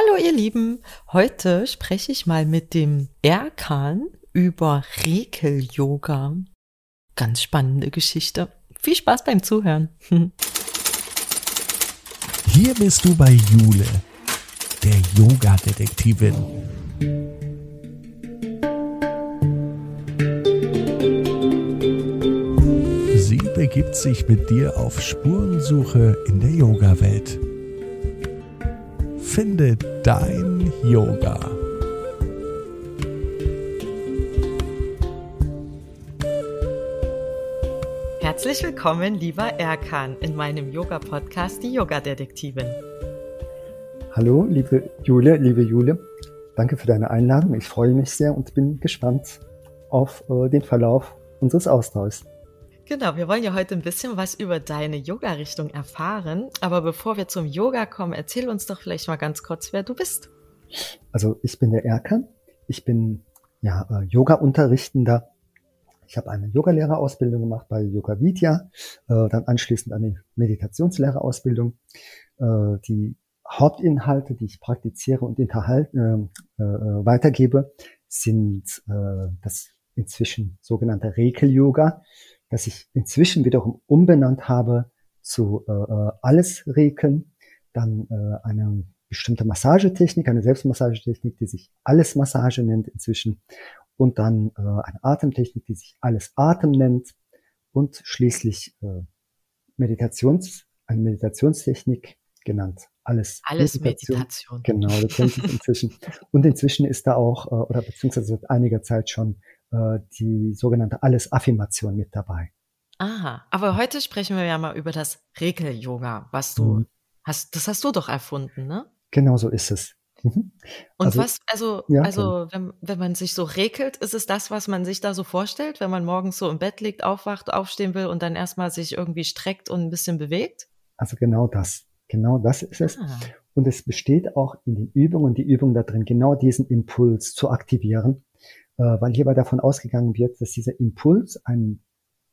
Hallo ihr Lieben, heute spreche ich mal mit dem Erkan über Rekel-Yoga. Ganz spannende Geschichte. Viel Spaß beim Zuhören. Hier bist du bei Jule, der Yoga-Detektivin. Sie begibt sich mit dir auf Spurensuche in der Yoga-Welt. Finde dein Yoga. Herzlich willkommen, lieber Erkan, in meinem Yoga-Podcast Die Yoga-Detektivin. Hallo, liebe Jule, liebe Jule. Danke für deine Einladung. Ich freue mich sehr und bin gespannt auf äh, den Verlauf unseres Austauschs. Genau, wir wollen ja heute ein bisschen was über deine Yoga-Richtung erfahren. Aber bevor wir zum Yoga kommen, erzähl uns doch vielleicht mal ganz kurz, wer du bist. Also ich bin der Erkan. Ich bin ja äh, Yoga-Unterrichtender. Ich habe eine Yogalehrerausbildung gemacht bei Yoga Vidya, äh, dann anschließend eine Meditationslehrerausbildung. Äh, die Hauptinhalte, die ich praktiziere und interhalt, äh, äh, weitergebe, sind äh, das inzwischen sogenannte Rekel-Yoga das ich inzwischen wiederum umbenannt habe zu äh, äh, alles regeln, dann äh, eine bestimmte Massagetechnik, eine Selbstmassagetechnik, die sich alles Massage nennt inzwischen und dann äh, eine Atemtechnik, die sich alles Atem nennt und schließlich äh, Meditations, eine Meditationstechnik genannt alles. Alles Meditation. Meditation. Genau, das kennt sich inzwischen. Und inzwischen ist da auch, äh, oder beziehungsweise seit einiger Zeit schon die sogenannte Alles-Affirmation mit dabei. Aha, aber heute sprechen wir ja mal über das Regel-Yoga, was du mhm. hast, das hast du doch erfunden, ne? Genau so ist es. Mhm. Und also, was, also, ja, also wenn, wenn man sich so regelt, ist es das, was man sich da so vorstellt, wenn man morgens so im Bett liegt, aufwacht, aufstehen will und dann erstmal sich irgendwie streckt und ein bisschen bewegt? Also genau das. Genau das ist es. Ah. Und es besteht auch in den Übungen, die Übung da drin, genau diesen Impuls zu aktivieren äh, weil hierbei davon ausgegangen wird, dass dieser Impuls ein,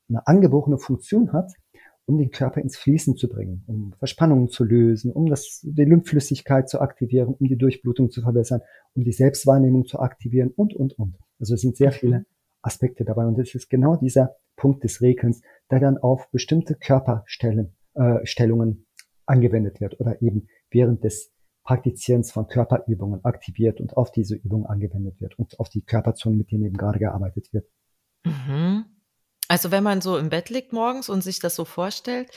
eine angeborene Funktion hat, um den Körper ins Fließen zu bringen, um Verspannungen zu lösen, um das, die Lymphflüssigkeit zu aktivieren, um die Durchblutung zu verbessern, um die Selbstwahrnehmung zu aktivieren und, und, und. Also es sind sehr viele Aspekte dabei und es ist genau dieser Punkt des Regelns, der dann auf bestimmte Körperstellen, äh, Stellungen angewendet wird oder eben während des Praktizierens von Körperübungen aktiviert und auf diese Übung angewendet wird und auf die Körperzonen, mit denen eben gerade gearbeitet wird. Mhm. Also wenn man so im Bett liegt morgens und sich das so vorstellt,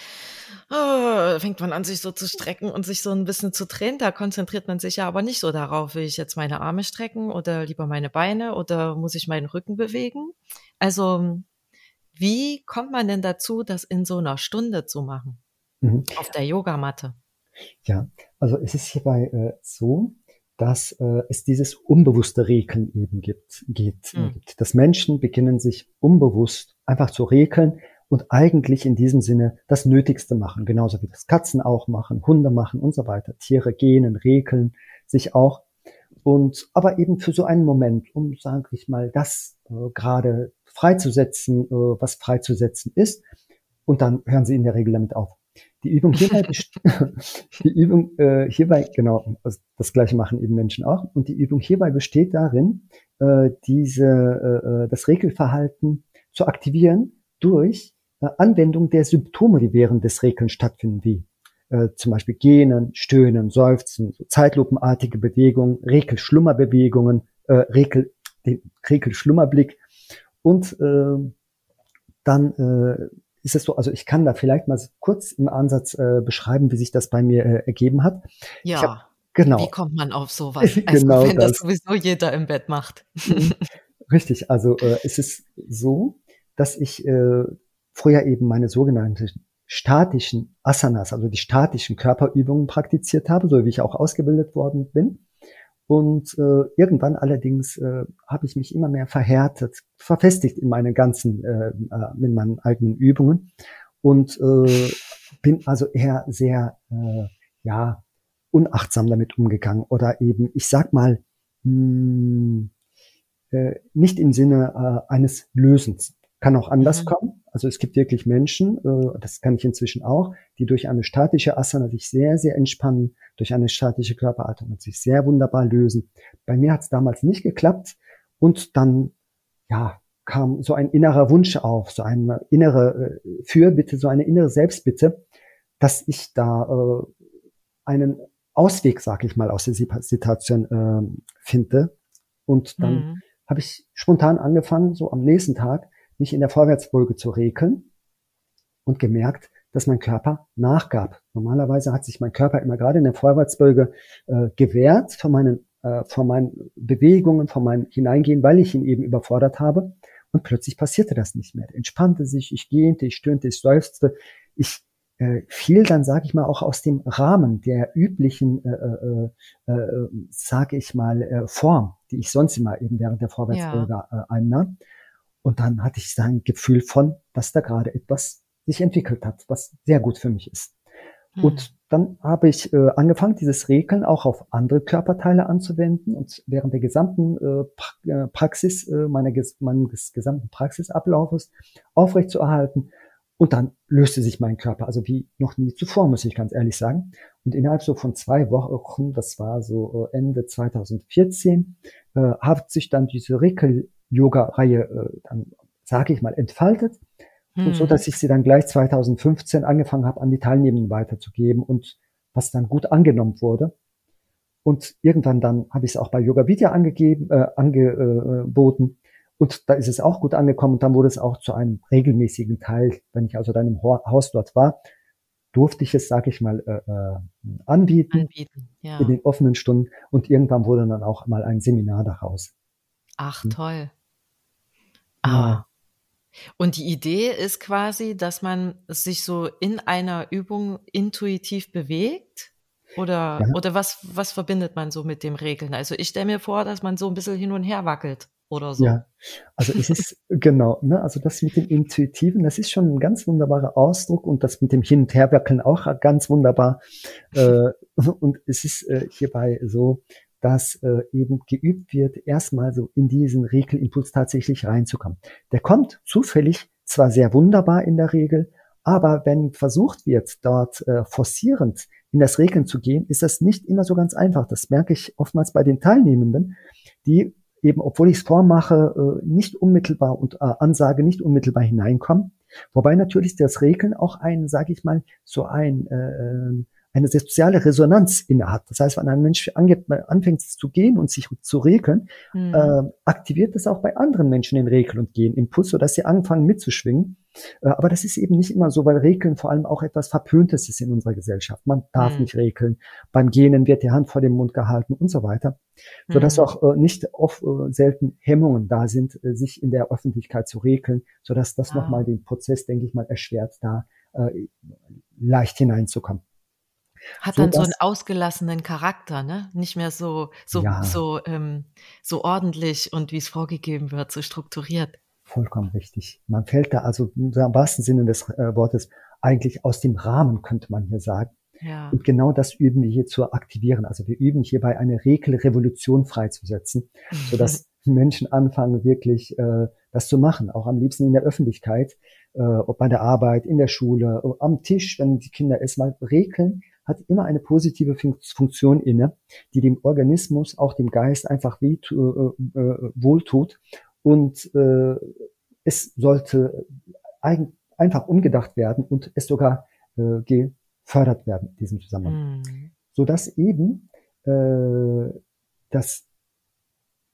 oh, fängt man an, sich so zu strecken und sich so ein bisschen zu drehen. Da konzentriert man sich ja aber nicht so darauf, will ich jetzt meine Arme strecken oder lieber meine Beine oder muss ich meinen Rücken bewegen. Also wie kommt man denn dazu, das in so einer Stunde zu machen? Mhm. Auf der Yogamatte. Ja, also es ist hierbei äh, so, dass äh, es dieses unbewusste Regeln eben gibt, geht, mhm. gibt. Dass Menschen beginnen sich unbewusst einfach zu regeln und eigentlich in diesem Sinne das Nötigste machen, genauso wie das Katzen auch machen, Hunde machen und so weiter. Tiere gähnen, regeln sich auch. Und aber eben für so einen Moment, um, sage ich mal, das äh, gerade freizusetzen, äh, was freizusetzen ist. Und dann hören sie in der Regel damit auf. Die Übung hierbei, die Übung äh, hierbei, genau, also das gleiche machen eben Menschen auch. Und die Übung hierbei besteht darin, äh, diese, äh, äh, das Regelverhalten zu aktivieren durch äh, Anwendung der Symptome, die während des Regeln stattfinden, wie äh, zum Beispiel Gähnen, Stöhnen, Seufzen, so zeitlupenartige Bewegungen, Regelschlummerbewegungen, äh, Regel, den Regelschlummerblick und äh, dann äh, ist es so, also ich kann da vielleicht mal kurz im Ansatz äh, beschreiben, wie sich das bei mir äh, ergeben hat. Ja. Hab, genau. Wie kommt man auf sowas? Also, genau wenn das. das sowieso jeder im Bett macht. Mhm. Richtig, also äh, es ist so, dass ich äh, früher eben meine sogenannten statischen Asanas, also die statischen Körperübungen praktiziert habe, so wie ich auch ausgebildet worden bin. Und äh, irgendwann allerdings äh, habe ich mich immer mehr verhärtet, verfestigt in meinen ganzen, äh, äh, in meinen eigenen Übungen und äh, bin also eher sehr, äh, ja, unachtsam damit umgegangen oder eben, ich sag mal, mh, hm, äh, nicht im Sinne äh, eines Lösens. Kann auch anders mhm. kommen. Also es gibt wirklich Menschen, äh, das kann ich inzwischen auch, die durch eine statische Asana sich sehr, sehr entspannen, durch eine statische Körperhaltung und sich sehr wunderbar lösen. Bei mir hat es damals nicht geklappt und dann, ja, kam so ein innerer Wunsch auf, so eine innere äh, Fürbitte, so eine innere Selbstbitte, dass ich da äh, einen Ausweg, sag ich mal, aus der Situation äh, finde. Und dann mhm. habe ich spontan angefangen, so am nächsten Tag mich in der Vorwärtsbeuge zu regeln und gemerkt, dass mein Körper nachgab. Normalerweise hat sich mein Körper immer gerade in der Vorwärtsbeuge äh, gewehrt von meinen, äh, von meinen Bewegungen, von meinem Hineingehen, weil ich ihn eben überfordert habe. Und plötzlich passierte das nicht mehr. Er entspannte sich, ich gähnte, ich stöhnte, ich seufzte. Ich äh, fiel dann, sage ich mal, auch aus dem Rahmen der üblichen, äh, äh, äh, sage ich mal, äh, Form, die ich sonst immer eben während der Vorwärtsbürger ja. äh, einnahm. Und dann hatte ich ein Gefühl von, dass da gerade etwas sich entwickelt hat, was sehr gut für mich ist. Hm. Und dann habe ich äh, angefangen, dieses Regeln auch auf andere Körperteile anzuwenden und während der gesamten äh, äh Praxis, äh, meiner, meines gesamten Praxisablaufes aufrechtzuerhalten und dann löste sich mein Körper, also wie noch nie zuvor, muss ich ganz ehrlich sagen. Und innerhalb so von zwei Wochen, das war so äh, Ende 2014, äh, hat sich dann diese Rekel-Yoga-Reihe äh, dann, sage ich mal, entfaltet. Hm. Und so, hm. dass ich sie dann gleich 2015 angefangen habe, an die Teilnehmenden weiterzugeben und was dann gut angenommen wurde. Und irgendwann dann habe ich es auch bei Yoga Vidya angegeben, äh, angeboten. Und da ist es auch gut angekommen und dann wurde es auch zu einem regelmäßigen Teil. Wenn ich also dann im Haus dort war, durfte ich es, sage ich mal, äh, äh, anbieten, anbieten ja. in den offenen Stunden. Und irgendwann wurde dann auch mal ein Seminar daraus. Ach, hm. toll. Ah. Und die Idee ist quasi, dass man sich so in einer Übung intuitiv bewegt? Oder, ja. oder was, was verbindet man so mit dem Regeln? Also ich stelle mir vor, dass man so ein bisschen hin und her wackelt oder so. Ja, also es ist genau, ne, also das mit dem Intuitiven, das ist schon ein ganz wunderbarer Ausdruck und das mit dem Hin- und Herwerkeln auch ganz wunderbar. Äh, und es ist äh, hierbei so, dass äh, eben geübt wird, erstmal so in diesen Regelimpuls tatsächlich reinzukommen. Der kommt zufällig zwar sehr wunderbar in der Regel, aber wenn versucht wird, dort äh, forcierend in das Regeln zu gehen, ist das nicht immer so ganz einfach. Das merke ich oftmals bei den Teilnehmenden, die eben, obwohl ich es vormache, äh, nicht unmittelbar und äh, Ansage nicht unmittelbar hineinkommen. Wobei natürlich das Regeln auch ein, sage ich mal, so ein äh, eine soziale Resonanz innehat. Das heißt, wenn ein Mensch anfängt zu gehen und sich zu regeln, mhm. äh, aktiviert das auch bei anderen Menschen den Regeln und Gehen Impuls, sodass sie anfangen mitzuschwingen. Äh, aber das ist eben nicht immer so, weil Regeln vor allem auch etwas Verpöntes ist in unserer Gesellschaft. Man darf mhm. nicht regeln. Beim Gähnen wird die Hand vor dem Mund gehalten und so weiter. Sodass mhm. auch äh, nicht oft äh, selten Hemmungen da sind, äh, sich in der Öffentlichkeit zu regeln, sodass das ah. nochmal den Prozess, denke ich mal, erschwert, da äh, leicht hineinzukommen. Hat so dann so einen ausgelassenen Charakter, ne? Nicht mehr so, so, ja. so, ähm, so ordentlich und wie es vorgegeben wird, so strukturiert. Vollkommen richtig. Man fällt da also im wahrsten Sinne des äh, Wortes eigentlich aus dem Rahmen, könnte man hier sagen. Ja. Und genau das üben wir hier zu aktivieren. Also wir üben hierbei eine Regelrevolution freizusetzen, sodass Menschen anfangen, wirklich äh, das zu machen, auch am liebsten in der Öffentlichkeit, äh, ob bei der Arbeit, in der Schule, am Tisch, wenn die Kinder es mal regeln, hat immer eine positive Funktion inne, die dem Organismus, auch dem Geist einfach weh, äh, äh, wohltut. Und äh, es sollte ein, einfach umgedacht werden und es sogar äh, gefördert werden in diesem Zusammenhang. Mhm. Sodass eben äh, dass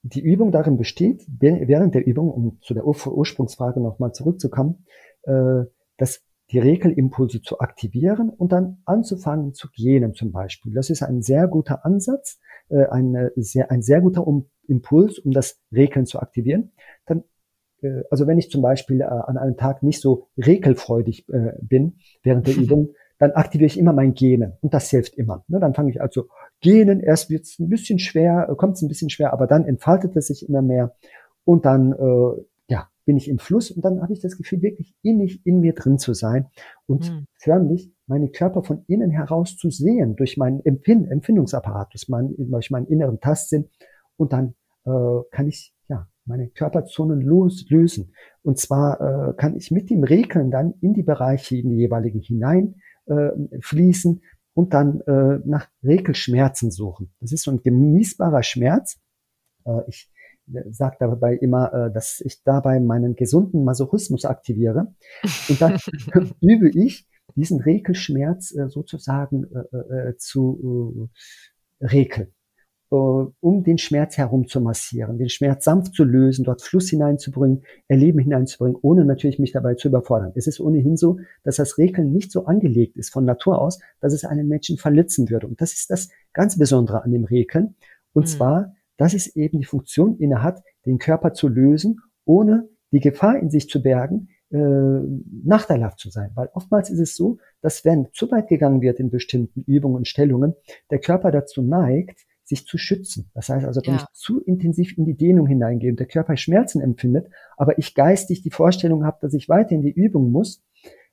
die Übung darin besteht, während der Übung, um zu der Ursprungsfrage nochmal zurückzukommen, äh, dass die Regelimpulse zu aktivieren und dann anzufangen zu gähnen zum Beispiel. Das ist ein sehr guter Ansatz, äh, ein, sehr, ein sehr guter um, Impuls, um das Regeln zu aktivieren. Dann, äh, also wenn ich zum Beispiel äh, an einem Tag nicht so regelfreudig äh, bin während der Übung, dann aktiviere ich immer mein Gähnen und das hilft immer. Ne, dann fange ich also Gähnen, erst wird es ein bisschen schwer, kommt es ein bisschen schwer, aber dann entfaltet es sich immer mehr und dann äh, bin ich im Fluss und dann habe ich das Gefühl, wirklich innig in mir drin zu sein und mhm. förmlich meine Körper von innen heraus zu sehen, durch meinen Empfind Empfindungsapparat, durch meinen, durch meinen inneren Tastsinn. Und dann äh, kann ich ja meine Körperzonen los, lösen. Und zwar äh, kann ich mit dem Regeln dann in die Bereiche, in die jeweiligen hinein äh, fließen und dann äh, nach Regelschmerzen suchen. Das ist so ein genießbarer Schmerz. Äh, ich sage dabei immer, äh, dass ich dabei meinen gesunden Masochismus aktiviere. Und dann übe ich diesen Regelschmerz äh, sozusagen äh, zu regeln, äh, um den Schmerz herum zu massieren, den Schmerz sanft zu lösen, dort Fluss hineinzubringen, Erleben hineinzubringen, ohne natürlich mich dabei zu überfordern. Es ist ohnehin so, dass das Regeln nicht so angelegt ist von Natur aus, dass es einen Menschen verletzen würde. Und das ist das ganz Besondere an dem Regeln. Und mhm. zwar, dass es eben die Funktion inne hat, den Körper zu lösen, ohne die Gefahr in sich zu bergen, äh, nachteilhaft zu sein. Weil oftmals ist es so, dass wenn zu weit gegangen wird in bestimmten Übungen und Stellungen, der Körper dazu neigt, sich zu schützen. Das heißt also, wenn ja. ich zu intensiv in die Dehnung hineingehe und der Körper Schmerzen empfindet, aber ich geistig die Vorstellung habe, dass ich weiter in die Übung muss,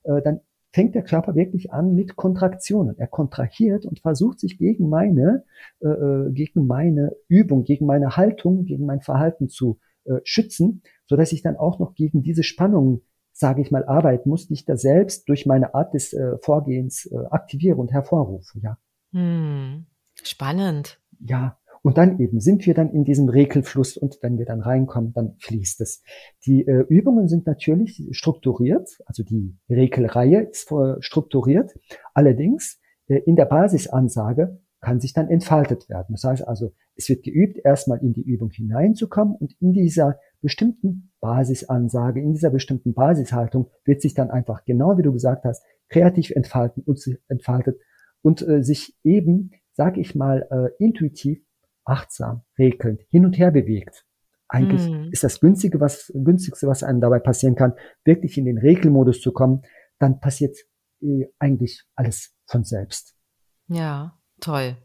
äh, dann fängt der Körper wirklich an mit Kontraktionen. Er kontrahiert und versucht sich gegen meine, äh, äh, gegen meine Übung, gegen meine Haltung, gegen mein Verhalten zu äh, schützen, so dass ich dann auch noch gegen diese Spannungen, sage ich mal, arbeiten muss, die ich da selbst durch meine Art des äh, Vorgehens äh, aktiviere und hervorrufe. Ja. Hm. Spannend. Ja, und dann eben sind wir dann in diesem Regelfluss und wenn wir dann reinkommen, dann fließt es. Die äh, Übungen sind natürlich strukturiert, also die Regelreihe ist strukturiert. Allerdings äh, in der Basisansage kann sich dann entfaltet werden. Das heißt also, es wird geübt, erstmal in die Übung hineinzukommen und in dieser bestimmten Basisansage, in dieser bestimmten Basishaltung wird sich dann einfach genau wie du gesagt hast, kreativ entfalten und sich entfaltet und äh, sich eben, sag ich mal, äh, intuitiv achtsam, regelnd hin und her bewegt. Eigentlich mm. ist das günstige, was, günstigste, was einem dabei passieren kann, wirklich in den Regelmodus zu kommen, dann passiert äh, eigentlich alles von selbst. Ja, toll.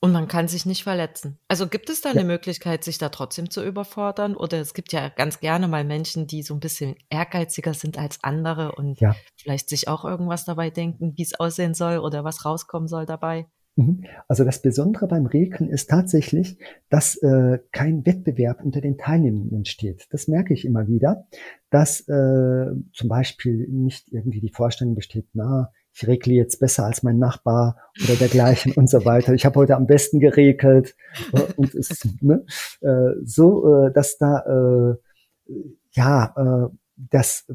Und man kann sich nicht verletzen. Also gibt es da eine ja. Möglichkeit, sich da trotzdem zu überfordern? Oder es gibt ja ganz gerne mal Menschen, die so ein bisschen ehrgeiziger sind als andere und ja. vielleicht sich auch irgendwas dabei denken, wie es aussehen soll oder was rauskommen soll dabei. Mhm. Also das Besondere beim Regeln ist tatsächlich, dass äh, kein Wettbewerb unter den Teilnehmenden entsteht. Das merke ich immer wieder, dass äh, zum Beispiel nicht irgendwie die Vorstellung besteht, na, ich regle jetzt besser als mein Nachbar oder dergleichen und so weiter. Ich habe heute am besten geregelt äh, und es, ne, äh, so, äh, dass da äh, ja äh, das,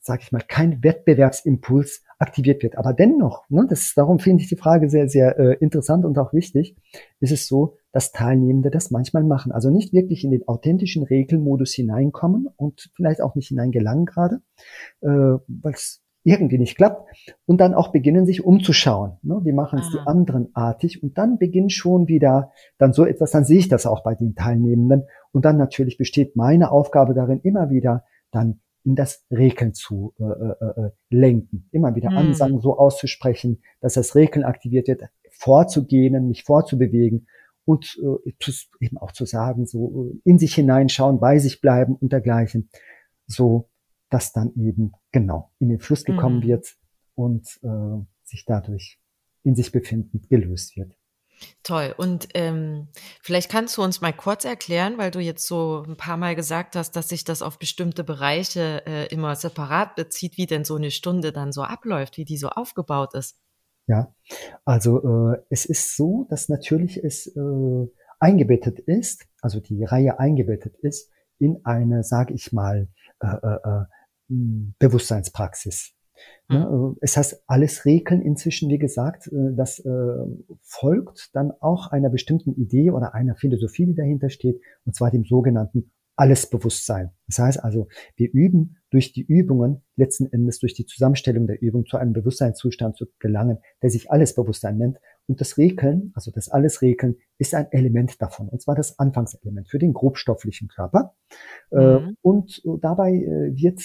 sage ich mal, kein Wettbewerbsimpuls aktiviert wird. Aber dennoch, ne, das ist, darum finde ich die Frage sehr, sehr äh, interessant und auch wichtig, ist es so, dass Teilnehmende das manchmal machen. Also nicht wirklich in den authentischen Regelmodus hineinkommen und vielleicht auch nicht hineingelangen gerade, äh, weil es irgendwie nicht klappt und dann auch beginnen sich umzuschauen. Ne? Wie machen es die anderen artig und dann beginnt schon wieder dann so etwas, dann sehe ich das auch bei den Teilnehmenden und dann natürlich besteht meine Aufgabe darin immer wieder dann in das Regeln zu äh, äh, äh, lenken. Immer wieder mhm. Ansagen so auszusprechen, dass das Regeln aktiviert wird, vorzugehen, mich vorzubewegen und äh, eben auch zu sagen, so äh, in sich hineinschauen, bei sich bleiben und dergleichen, so dass dann eben genau in den Fluss gekommen mhm. wird und äh, sich dadurch in sich befindend gelöst wird. Toll. Und ähm, vielleicht kannst du uns mal kurz erklären, weil du jetzt so ein paar Mal gesagt hast, dass sich das auf bestimmte Bereiche äh, immer separat bezieht, wie denn so eine Stunde dann so abläuft, wie die so aufgebaut ist. Ja, also äh, es ist so, dass natürlich es äh, eingebettet ist, also die Reihe eingebettet ist in eine, sage ich mal, äh, äh, äh Bewusstseinspraxis. Ja, mhm. es heißt, alles Regeln inzwischen, wie gesagt, äh, das äh, folgt dann auch einer bestimmten Idee oder einer Philosophie, die dahinter steht, und zwar dem sogenannten Allesbewusstsein. Das heißt also, wir üben durch die Übungen, letzten Endes durch die Zusammenstellung der Übung zu einem Bewusstseinszustand zu gelangen, der sich Allesbewusstsein nennt. Und das Regeln, also das Allesregeln, ist ein Element davon, und zwar das Anfangselement für den grobstofflichen Körper. Äh, mhm. Und dabei wird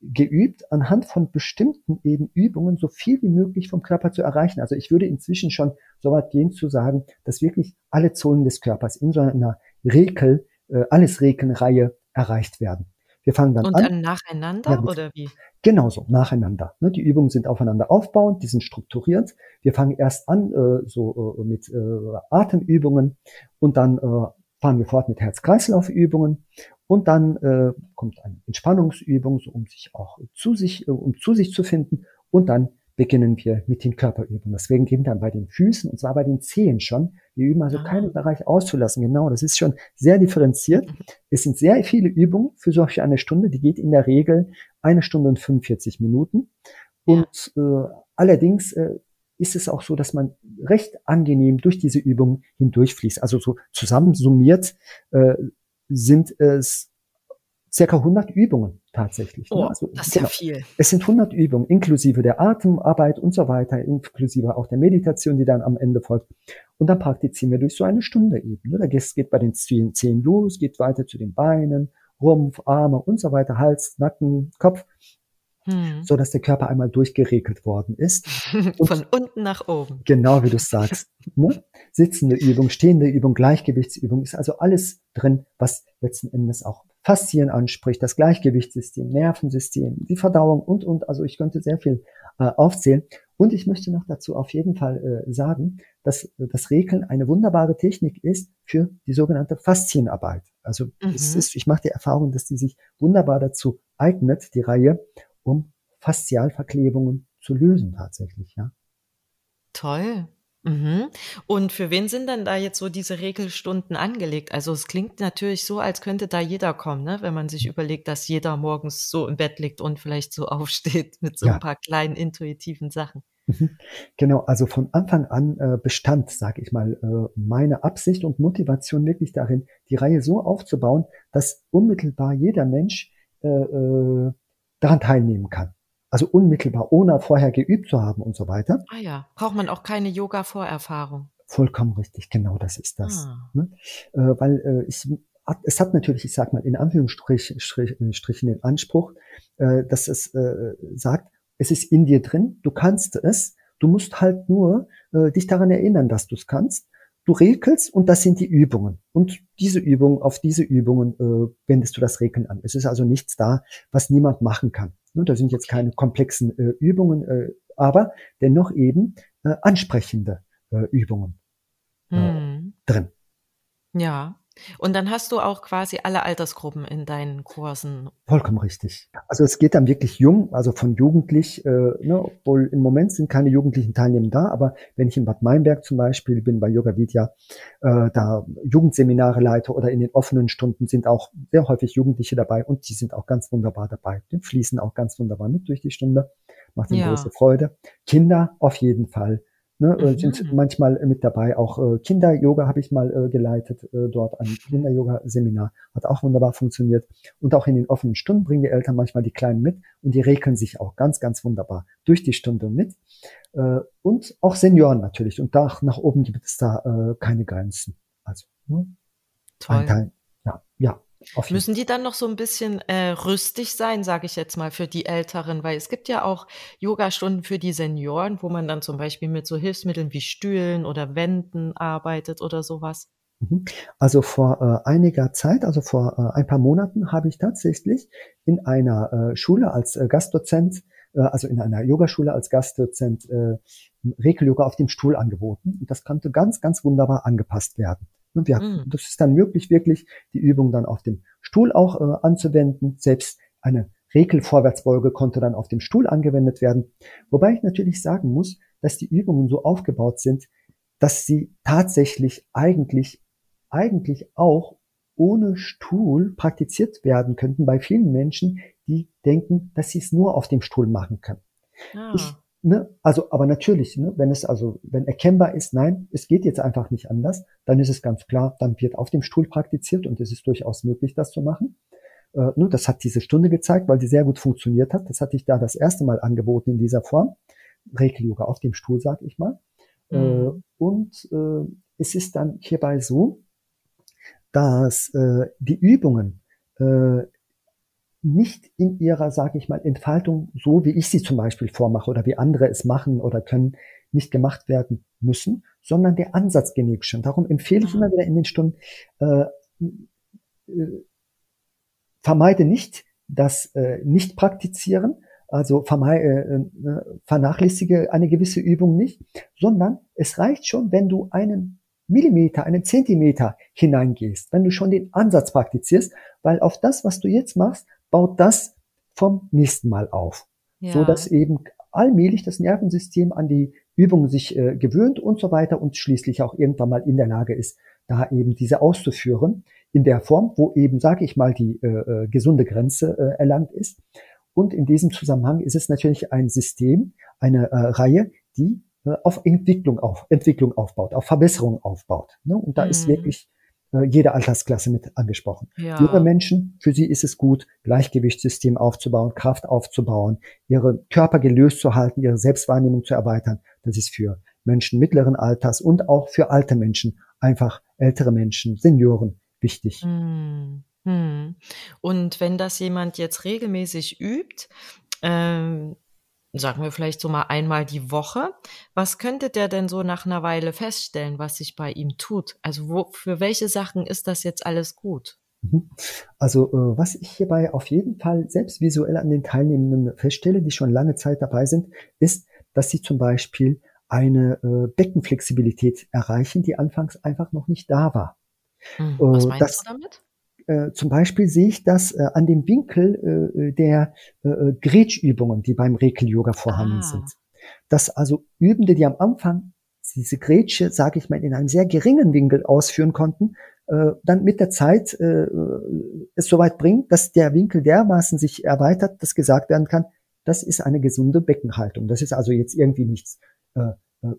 geübt, anhand von bestimmten eben Übungen so viel wie möglich vom Körper zu erreichen. Also ich würde inzwischen schon so weit gehen zu sagen, dass wirklich alle Zonen des Körpers in so einer Rekel, äh, alles Rekelnreihe erreicht werden. Wir fangen dann Und an. Und dann nacheinander ja, oder wie? Genauso, nacheinander. Ne, die Übungen sind aufeinander aufbauend, die sind strukturiert. Wir fangen erst an äh, so äh, mit äh, Atemübungen und dann fahren wir fort mit Herz-Kreislauf-Übungen Und dann äh, kommt eine Entspannungsübung, so um sich auch zu sich, äh, um zu sich zu finden. Und dann beginnen wir mit den Körperübungen. Deswegen gehen wir dann bei den Füßen und zwar bei den Zehen schon. Wir üben also ah. keinen Bereich auszulassen. Genau, das ist schon sehr differenziert. Es sind sehr viele Übungen für solche eine Stunde. Die geht in der Regel eine Stunde und 45 Minuten. Und äh, allerdings äh, ist es auch so, dass man recht angenehm durch diese Übung hindurchfließt. Also so zusammensummiert äh, sind es circa 100 Übungen tatsächlich. Ne? Oh, ne? also, das ist genau. ja viel. Es sind 100 Übungen, inklusive der Atemarbeit und so weiter, inklusive auch der Meditation, die dann am Ende folgt. Und dann praktizieren wir durch so eine Stunde eben. Ne? Da geht bei den Zehen los, geht weiter zu den Beinen, Rumpf, Arme und so weiter, Hals, Nacken, Kopf hm. so dass der Körper einmal durchgeregelt worden ist. Von unten nach oben. Genau wie du sagst. ne? Sitzende Übung, stehende Übung, Gleichgewichtsübung ist also alles drin, was letzten Endes auch Faszien anspricht, das Gleichgewichtssystem, Nervensystem, die Verdauung und, und. Also ich könnte sehr viel äh, aufzählen. Und ich möchte noch dazu auf jeden Fall äh, sagen, dass äh, das Regeln eine wunderbare Technik ist für die sogenannte Faszienarbeit. Also mhm. es ist, ich mache die Erfahrung, dass die sich wunderbar dazu eignet, die Reihe, um Faszialverklebungen zu lösen tatsächlich, ja. Toll. Mhm. Und für wen sind denn da jetzt so diese Regelstunden angelegt? Also es klingt natürlich so, als könnte da jeder kommen, ne? wenn man sich überlegt, dass jeder morgens so im Bett liegt und vielleicht so aufsteht mit so ja. ein paar kleinen intuitiven Sachen. Mhm. Genau, also von Anfang an äh, bestand, sage ich mal, äh, meine Absicht und Motivation wirklich darin, die Reihe so aufzubauen, dass unmittelbar jeder Mensch äh, äh daran teilnehmen kann. Also unmittelbar, ohne vorher geübt zu haben und so weiter. Ah ja, braucht man auch keine Yoga-Vorerfahrung. Vollkommen richtig, genau das ist das. Ah. Ne? Äh, weil äh, ich, es hat natürlich, ich sag mal, in Anführungsstrichen den Anspruch, äh, dass es äh, sagt, es ist in dir drin, du kannst es, du musst halt nur äh, dich daran erinnern, dass du es kannst Du regelst und das sind die Übungen. Und diese Übungen, auf diese Übungen äh, wendest du das Regeln an. Es ist also nichts da, was niemand machen kann. Ne, da sind jetzt keine komplexen äh, Übungen, äh, aber dennoch eben äh, ansprechende äh, Übungen äh, hm. drin. Ja. Und dann hast du auch quasi alle Altersgruppen in deinen Kursen. Vollkommen richtig. Also es geht dann wirklich jung, also von jugendlich, äh, ne, obwohl im Moment sind keine jugendlichen Teilnehmer da, aber wenn ich in Bad Meinberg zum Beispiel bin bei Yoga Vidya, äh, da Jugendseminare leite oder in den offenen Stunden sind auch sehr häufig Jugendliche dabei und die sind auch ganz wunderbar dabei. Die fließen auch ganz wunderbar mit durch die Stunde, macht ihnen ja. große Freude. Kinder auf jeden Fall Ne, äh, mhm. Sind manchmal mit dabei. Auch äh, Kinder-Yoga habe ich mal äh, geleitet, äh, dort ein Kinder-Yoga-Seminar. Hat auch wunderbar funktioniert. Und auch in den offenen Stunden bringen die Eltern manchmal die Kleinen mit und die regeln sich auch ganz, ganz wunderbar durch die Stunde mit. Äh, und auch Senioren natürlich. Und da nach oben gibt es da äh, keine Grenzen. Also ne? Toll. Ja. Müssen die dann noch so ein bisschen äh, rüstig sein, sage ich jetzt mal, für die Älteren? Weil es gibt ja auch Yogastunden für die Senioren, wo man dann zum Beispiel mit so Hilfsmitteln wie Stühlen oder Wänden arbeitet oder sowas. Mhm. Also vor äh, einiger Zeit, also vor äh, ein paar Monaten, habe ich tatsächlich in einer äh, Schule als äh, Gastdozent, äh, also in einer Yogaschule als Gastdozent äh, Regel-Yoga auf dem Stuhl angeboten. Und das konnte ganz, ganz wunderbar angepasst werden. Und wir, mhm. Das ist dann möglich, wirklich die Übung dann auf dem Stuhl auch äh, anzuwenden. Selbst eine Regelvorwärtsbeuge konnte dann auf dem Stuhl angewendet werden. Wobei ich natürlich sagen muss, dass die Übungen so aufgebaut sind, dass sie tatsächlich eigentlich, eigentlich auch ohne Stuhl praktiziert werden könnten bei vielen Menschen, die denken, dass sie es nur auf dem Stuhl machen können. Ah. Ich Ne? Also, aber natürlich, ne, wenn es also, wenn erkennbar ist, nein, es geht jetzt einfach nicht anders, dann ist es ganz klar, dann wird auf dem Stuhl praktiziert und es ist durchaus möglich, das zu machen. Äh, ne, das hat diese Stunde gezeigt, weil die sehr gut funktioniert hat. Das hatte ich da das erste Mal angeboten in dieser Form. Regel-Yoga auf dem Stuhl, sag ich mal. Äh, mhm. Äh, und äh, es ist dann hierbei so, dass äh, die Übungen äh, nicht in ihrer, sage ich mal, Entfaltung, so wie ich sie zum Beispiel vormache oder wie andere es machen oder können, nicht gemacht werden müssen, sondern der Ansatz genügt schon. Darum empfehle ich immer wieder in den Stunden, äh, äh, vermeide nicht das äh, Nicht-Praktizieren, also vermeide, äh, äh, vernachlässige eine gewisse Übung nicht, sondern es reicht schon, wenn du einen Millimeter, einen Zentimeter hineingehst, wenn du schon den Ansatz praktizierst, weil auf das, was du jetzt machst, baut das vom nächsten Mal auf. Ja. So dass eben allmählich das Nervensystem an die Übung sich äh, gewöhnt und so weiter und schließlich auch irgendwann mal in der Lage ist, da eben diese auszuführen in der Form, wo eben, sage ich mal, die äh, äh, gesunde Grenze äh, erlangt ist. Und in diesem Zusammenhang ist es natürlich ein System, eine äh, Reihe, die äh, auf Entwicklung, auf Entwicklung aufbaut, auf Verbesserung aufbaut. Ne? Und da mhm. ist wirklich äh, jede Altersklasse mit angesprochen. Ja. Junge Menschen, für sie ist es gut, Gleichgewichtssystem aufzubauen, Kraft aufzubauen, ihre Körper gelöst zu halten, ihre Selbstwahrnehmung zu erweitern. Das ist für Menschen mittleren Alters und auch für alte Menschen, einfach ältere Menschen, Senioren wichtig. Hm. Hm. Und wenn das jemand jetzt regelmäßig übt, ähm, sagen wir vielleicht so mal einmal die Woche. Was könnte der denn so nach einer Weile feststellen, was sich bei ihm tut? Also wo, für welche Sachen ist das jetzt alles gut? Mhm. Also äh, was ich hierbei auf jeden Fall selbst visuell an den Teilnehmenden feststelle, die schon lange Zeit dabei sind, ist, dass sie zum Beispiel eine äh, Beckenflexibilität erreichen, die anfangs einfach noch nicht da war. Hm, was äh, meinst das, du damit? Äh, zum Beispiel sehe ich das äh, an dem Winkel äh, der äh, äh, Gretschübungen, die beim Rekel-Yoga vorhanden ah. sind. Dass also Übende, die am Anfang diese Grätsche, sage ich mal, in einem sehr geringen Winkel ausführen konnten, äh, dann mit der Zeit äh, es soweit bringt, dass der Winkel dermaßen sich erweitert, dass gesagt werden kann, das ist eine gesunde Beckenhaltung. Das ist also jetzt irgendwie nichts äh, äh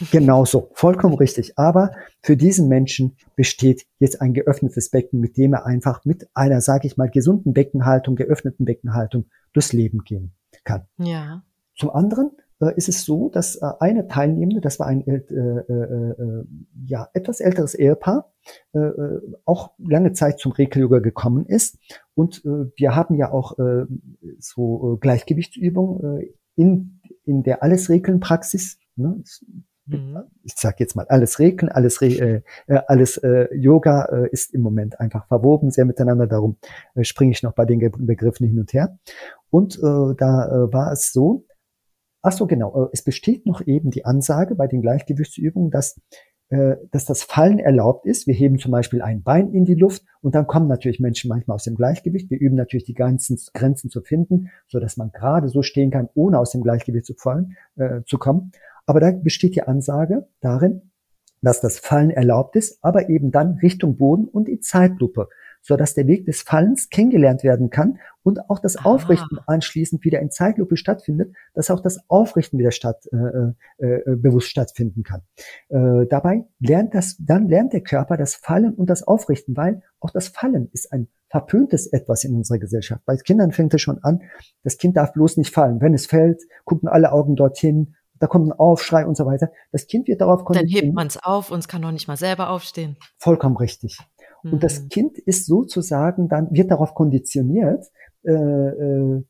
Übertriebenes. Genauso, vollkommen richtig. Aber für diesen Menschen besteht jetzt ein geöffnetes Becken, mit dem er einfach mit einer, sage ich mal, gesunden Beckenhaltung, geöffneten Beckenhaltung durchs Leben gehen kann. Ja. Zum anderen äh, ist es so, dass äh, eine Teilnehmende, das war ein äh, äh, äh ja etwas älteres Ehepaar, äh, auch lange Zeit zum Rekel-Yoga gekommen ist. Und wir haben ja auch so Gleichgewichtsübungen in in der Alles-Regeln-Praxis. Ne? Mhm. Ich sage jetzt mal, alles Regeln, alles, Re äh, äh, alles äh, Yoga äh, ist im Moment einfach verwoben, sehr miteinander. Darum äh, springe ich noch bei den Begriffen hin und her. Und äh, da äh, war es so, ach so genau, äh, es besteht noch eben die Ansage bei den Gleichgewichtsübungen, dass äh, dass das Fallen erlaubt ist. Wir heben zum Beispiel ein Bein in die Luft und dann kommen natürlich Menschen manchmal aus dem Gleichgewicht. Wir üben natürlich die ganzen Grenzen zu finden, so dass man gerade so stehen kann, ohne aus dem Gleichgewicht zu fallen, äh, zu kommen. Aber da besteht die Ansage darin, dass das Fallen erlaubt ist, aber eben dann Richtung Boden und in Zeitlupe, so dass der Weg des Fallens kennengelernt werden kann und auch das Aufrichten ah. anschließend wieder in Zeitlupe stattfindet, dass auch das Aufrichten wieder statt, äh, äh, äh, bewusst stattfinden kann. Äh, dabei lernt das, dann lernt der Körper das Fallen und das Aufrichten, weil auch das Fallen ist ein verpöntes etwas in unserer Gesellschaft. Bei Kindern fängt es schon an, das Kind darf bloß nicht fallen. Wenn es fällt, gucken alle Augen dorthin, da kommt ein Aufschrei und so weiter. Das Kind wird darauf konditioniert. Dann hebt man es auf und es kann noch nicht mal selber aufstehen. Vollkommen richtig. Mhm. Und das hm. Kind ist sozusagen dann, wird darauf konditioniert, äh, äh,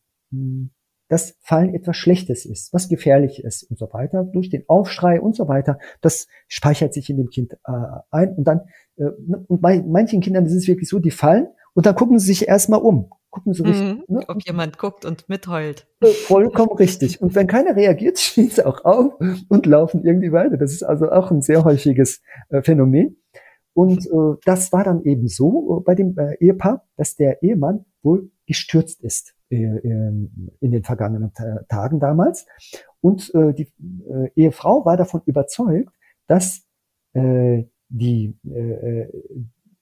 dass Fallen etwas Schlechtes ist, was gefährlich ist und so weiter, durch den Aufschrei und so weiter. Das speichert sich in dem Kind äh, ein und dann, äh, und bei manchen Kindern ist es wirklich so, die fallen und dann gucken sie sich erstmal um gucken so richtig. Mhm, ne? Ob jemand guckt und mitheult. Vollkommen richtig. Und wenn keiner reagiert, stehen sie auch auf und laufen irgendwie weiter. Das ist also auch ein sehr häufiges äh, Phänomen. Und äh, das war dann eben so äh, bei dem äh, Ehepaar, dass der Ehemann wohl gestürzt ist äh, in den vergangenen Tagen damals. Und äh, die äh, Ehefrau war davon überzeugt, dass äh, die, äh,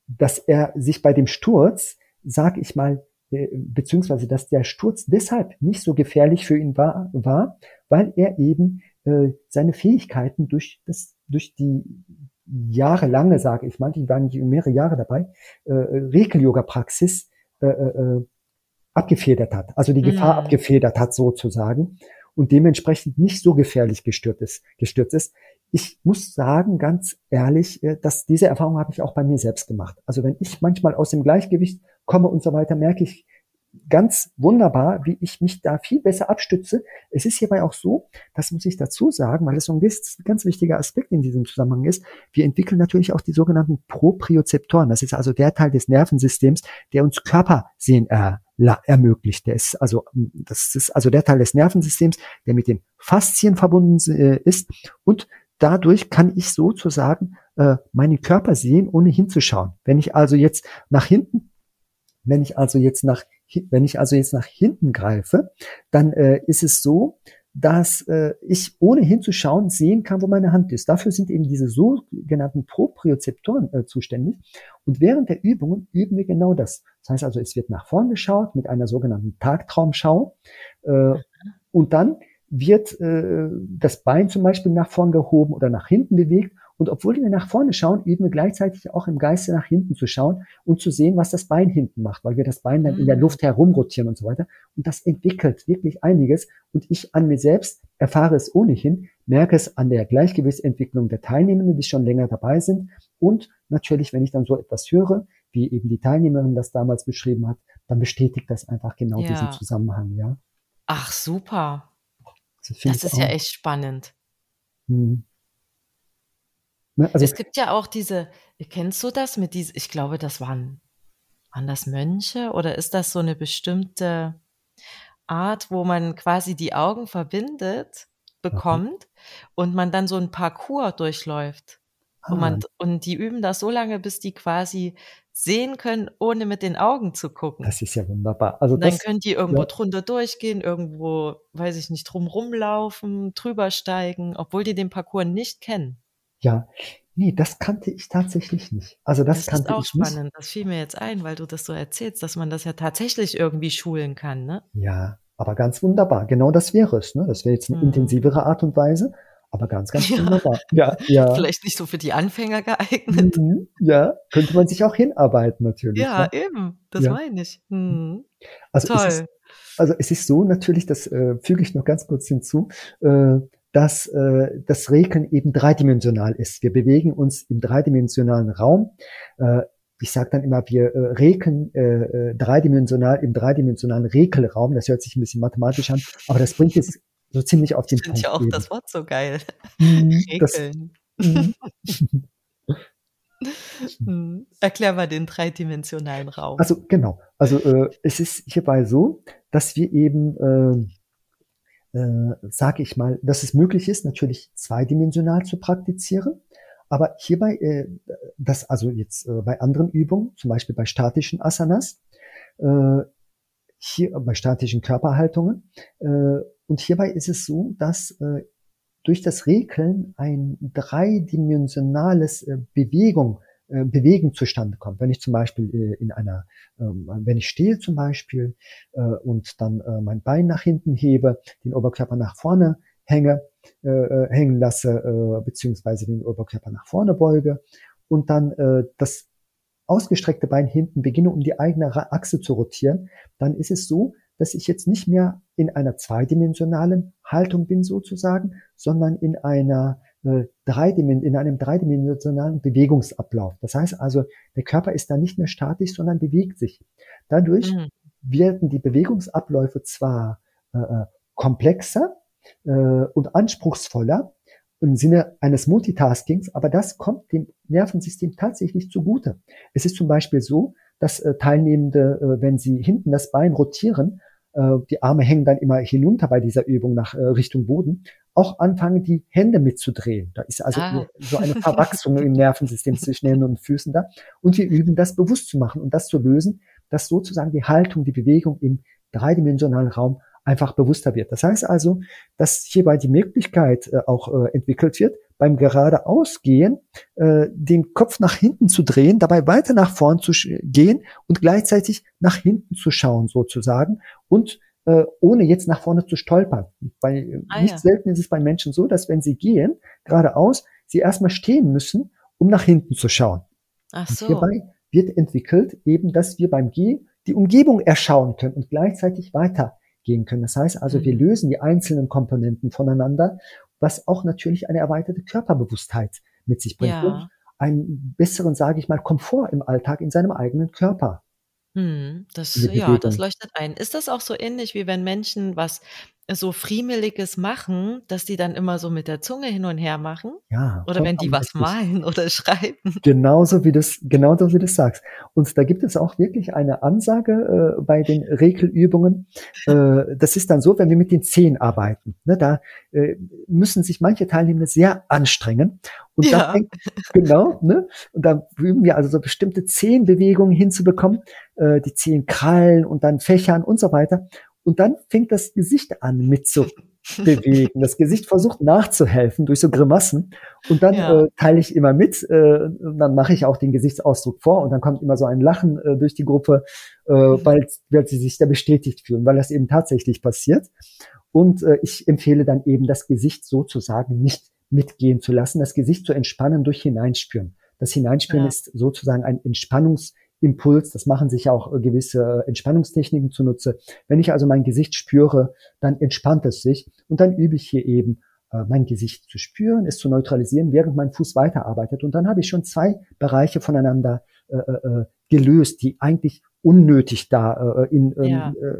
dass er sich bei dem Sturz, sag ich mal, äh, beziehungsweise dass der Sturz deshalb nicht so gefährlich für ihn war, war weil er eben äh, seine Fähigkeiten durch das durch die jahrelange, sage ich mal, die waren nicht mehrere Jahre dabei, äh, Rekel-Yoga-Praxis äh, äh, äh abgefedert hat, also die Gefahr mhm. abgefedert hat sozusagen und dementsprechend nicht so gefährlich gestürzt ist. Gestürzt ist. Ich muss sagen, ganz ehrlich, äh, dass diese Erfahrung habe ich auch bei mir selbst gemacht. Also wenn ich manchmal aus dem Gleichgewicht komme und so weiter, merke ich ganz wunderbar, wie ich mich da viel besser abstütze. Es ist hierbei auch so, das muss ich dazu sagen, weil es so ein ganz wichtiger Aspekt in diesem Zusammenhang ist. Wir entwickeln natürlich auch die sogenannten Propriozeptoren. Das ist also der Teil des Nervensystems, der uns Körpersehen äh, ermöglicht. Der ist also, das ist also der Teil des Nervensystems, der mit den Faszien verbunden äh, ist und dadurch kann ich sozusagen äh, meinen Körper sehen, ohne hinzuschauen. Wenn ich also jetzt nach hinten, wenn ich also jetzt nach, wenn ich also jetzt nach hinten greife, dann äh, ist es so, dass äh, ich ohne hinzuschauen sehen kann, wo meine Hand ist. Dafür sind eben diese sogenannten Propriozeptoren äh, zuständig. Und während der Übungen üben wir genau das. Das heißt also, es wird nach vorn geschaut mit einer sogenannten Tagtraumschau. Äh, und dann wird äh, das Bein zum Beispiel nach vorn gehoben oder nach hinten bewegt und obwohl wir nach vorne schauen, üben wir gleichzeitig auch im Geiste nach hinten zu schauen und zu sehen, was das Bein hinten macht, weil wir das Bein dann in der mhm. Luft herumrotieren und so weiter. Und das entwickelt wirklich einiges. Und ich an mir selbst erfahre es ohnehin, merke es an der Gleichgewichtsentwicklung der Teilnehmenden, die schon länger dabei sind. Und natürlich, wenn ich dann so etwas höre, wie eben die Teilnehmerin das damals beschrieben hat, dann bestätigt das einfach genau ja. diesen Zusammenhang, ja. Ach, super. Das, das ist ja echt spannend. Hm. Ne, also es gibt ja auch diese, kennst du das mit diesen, ich glaube, das waren, waren das Mönche oder ist das so eine bestimmte Art, wo man quasi die Augen verbindet, bekommt okay. und man dann so ein Parcours durchläuft. Ah. Und, man, und die üben das so lange, bis die quasi sehen können, ohne mit den Augen zu gucken. Das ist ja wunderbar. Also dann das, können die irgendwo ja. drunter durchgehen, irgendwo, weiß ich nicht, drum rumlaufen, drüber steigen, obwohl die den Parcours nicht kennen. Ja, nee, das kannte ich tatsächlich nicht. Also das, das kannte ist auch spannend. Nicht. Das fiel mir jetzt ein, weil du das so erzählst, dass man das ja tatsächlich irgendwie schulen kann, ne? Ja, aber ganz wunderbar. Genau das wäre es. Ne? Das wäre jetzt eine hm. intensivere Art und Weise, aber ganz, ganz ja. wunderbar. Ja, ja. Vielleicht nicht so für die Anfänger geeignet. Mhm, ja, könnte man sich auch hinarbeiten natürlich. Ja, ne? eben. Das ja. meine ich. Mhm. Also Toll. Es ist, also es ist so natürlich, das äh, füge ich noch ganz kurz hinzu. Äh, dass äh, das Regeln eben dreidimensional ist. Wir bewegen uns im dreidimensionalen Raum. Äh, ich sage dann immer, wir äh, regeln äh, äh, dreidimensional im dreidimensionalen Regelraum. Das hört sich ein bisschen mathematisch an, aber das bringt es so ziemlich auf den ich Punkt. Ich finde ja auch eben. das Wort so geil. Mhm, regeln. Das, mhm. hm. Erklär mal den dreidimensionalen Raum. Also genau. Also äh, es ist hierbei so, dass wir eben äh, äh, sage ich mal, dass es möglich ist, natürlich zweidimensional zu praktizieren. Aber hierbei, äh, das also jetzt äh, bei anderen Übungen, zum Beispiel bei statischen Asanas, äh, hier bei statischen Körperhaltungen, äh, und hierbei ist es so, dass äh, durch das Regeln ein dreidimensionales äh, Bewegung äh, Bewegen zustande kommt. Wenn ich zum Beispiel äh, in einer, ähm, wenn ich stehe zum Beispiel äh, und dann äh, mein Bein nach hinten hebe, den Oberkörper nach vorne hänge, hängen lasse, beziehungsweise den Oberkörper nach vorne beuge und dann das ausgestreckte Bein hinten beginne, um die eigene Achse zu rotieren, dann ist es so, dass ich jetzt nicht mehr in einer zweidimensionalen Haltung bin sozusagen, sondern in einer in einem dreidimensionalen Bewegungsablauf. Das heißt also, der Körper ist da nicht mehr statisch, sondern bewegt sich. Dadurch mhm. werden die Bewegungsabläufe zwar äh, äh, komplexer äh, und anspruchsvoller im Sinne eines Multitaskings, aber das kommt dem Nervensystem tatsächlich zugute. Es ist zum Beispiel so, dass äh, Teilnehmende, äh, wenn sie hinten das Bein rotieren, äh, die Arme hängen dann immer hinunter bei dieser Übung nach äh, Richtung Boden auch anfangen, die Hände mitzudrehen. Da ist also ah. so eine Verwachsung im Nervensystem zwischen Händen und Füßen da. Und wir üben das bewusst zu machen und das zu lösen, dass sozusagen die Haltung, die Bewegung im dreidimensionalen Raum einfach bewusster wird. Das heißt also, dass hierbei die Möglichkeit äh, auch äh, entwickelt wird, beim geradeausgehen äh, den Kopf nach hinten zu drehen, dabei weiter nach vorn zu gehen und gleichzeitig nach hinten zu schauen sozusagen und äh, ohne jetzt nach vorne zu stolpern. Weil ah, nicht ja. selten ist es bei Menschen so, dass wenn sie gehen, geradeaus, sie erstmal stehen müssen, um nach hinten zu schauen. Ach so. Und hierbei wird entwickelt eben, dass wir beim Gehen die Umgebung erschauen können und gleichzeitig weitergehen können. Das heißt also, mhm. wir lösen die einzelnen Komponenten voneinander, was auch natürlich eine erweiterte Körperbewusstheit mit sich bringt ja. und einen besseren, sage ich mal, Komfort im Alltag in seinem eigenen Körper. Mhm, das ja, das leuchtet ein. Ist das auch so ähnlich, wie wenn Menschen was so friemeliges machen, dass die dann immer so mit der Zunge hin und her machen. Ja. Oder wenn die was malen oder schreiben. Genauso wie das, genauso wie du das sagst. Und da gibt es auch wirklich eine Ansage äh, bei den Regelübungen. Äh, das ist dann so, wenn wir mit den Zehen arbeiten. Ne, da äh, müssen sich manche Teilnehmer sehr anstrengen. Und Ja. da fängt, genau, ne? Und da üben wir also so bestimmte Zehenbewegungen hinzubekommen, äh, die Zehen krallen und dann fächern und so weiter. Und dann fängt das Gesicht an mit zu bewegen. Das Gesicht versucht nachzuhelfen durch so Grimassen. Und dann Ja. äh, teile ich immer mit. Äh, dann mache ich auch den Gesichtsausdruck vor. Und dann kommt immer so ein Lachen äh, durch die Gruppe, äh, weil, weil sie sich da bestätigt fühlen, weil das eben tatsächlich passiert. Und äh, ich empfehle dann eben, das Gesicht sozusagen nicht mitgehen zu lassen, das Gesicht zu entspannen durch Hineinspüren. Das Hineinspüren Ja. ist sozusagen ein Entspannungsimpuls. Das machen sich auch äh, gewisse Entspannungstechniken zunutze. Wenn ich also mein Gesicht spüre, dann entspannt es sich und dann übe ich hier eben äh, mein Gesicht zu spüren, es zu neutralisieren, während mein Fuß weiterarbeitet. Und dann habe ich schon zwei Bereiche voneinander äh, äh, gelöst, die eigentlich unnötig da äh, in Ja. äh,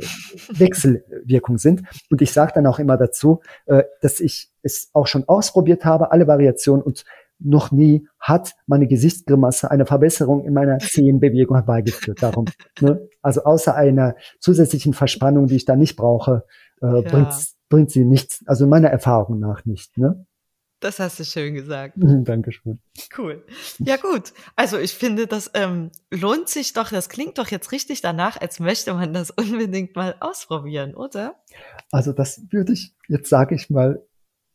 Wechselwirkung sind. Und ich sage dann auch immer dazu, äh, dass ich es auch schon ausprobiert habe, alle Variationen und noch nie hat meine Gesichtsgrimasse eine Verbesserung in meiner Zehenbewegung herbeigeführt. Darum, ne? also außer einer zusätzlichen Verspannung, die ich da nicht brauche, äh, Ja. bringt, bringt sie nichts. Also meiner Erfahrung nach nicht. Ne? Das hast du schön gesagt. Dankeschön. Cool. Ja gut. Also ich finde, das ähm, lohnt sich doch. Das klingt doch jetzt richtig danach, als möchte man das unbedingt mal ausprobieren, oder? Also das würde ich jetzt sage ich mal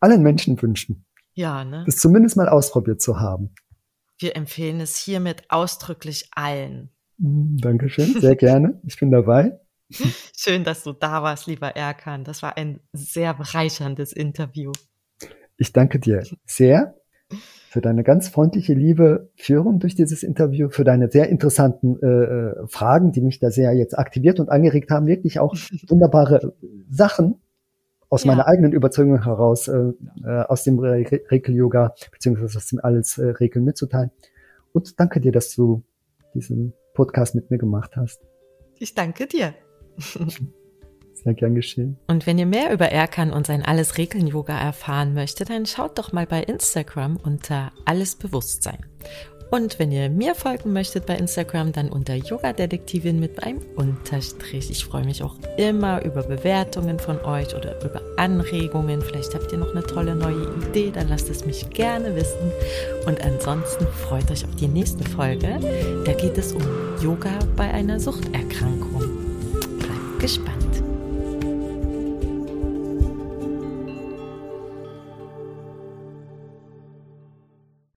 allen Menschen wünschen, Ja, ne? das zumindest mal ausprobiert zu haben. Wir empfehlen es hiermit ausdrücklich allen. Mm, Dankeschön, sehr gerne. Ich bin dabei. Schön, dass du da warst, lieber Erkan. Das war ein sehr bereicherndes Interview. Ich danke dir sehr für deine ganz freundliche, liebe Führung durch dieses Interview, für deine sehr interessanten äh, äh, Fragen, die mich da sehr jetzt aktiviert und angeregt haben, wirklich auch wunderbare Sachen aus Ja. meiner eigenen Überzeugung heraus, äh, äh, aus dem Re Rekel-Yoga, beziehungsweise aus dem alles äh, Regeln mitzuteilen. Und danke dir, dass du diesen Podcast mit mir gemacht hast. Ich danke dir. Sehr gern geschehen. Und wenn ihr mehr über Erkan und sein Alles Regeln Yoga erfahren möchtet, dann schaut doch mal bei Instagram unter Alles Bewusstsein. Und wenn ihr mir folgen möchtet bei Instagram, dann unter Yoga Detektivin mit einem Unterstrich. Ich freue mich auch immer über Bewertungen von euch oder über Anregungen. Vielleicht habt ihr noch eine tolle neue Idee, dann lasst es mich gerne wissen. Und ansonsten freut euch auf die nächste Folge. Da geht es um Yoga bei einer Suchterkrankung. Bleibt gespannt.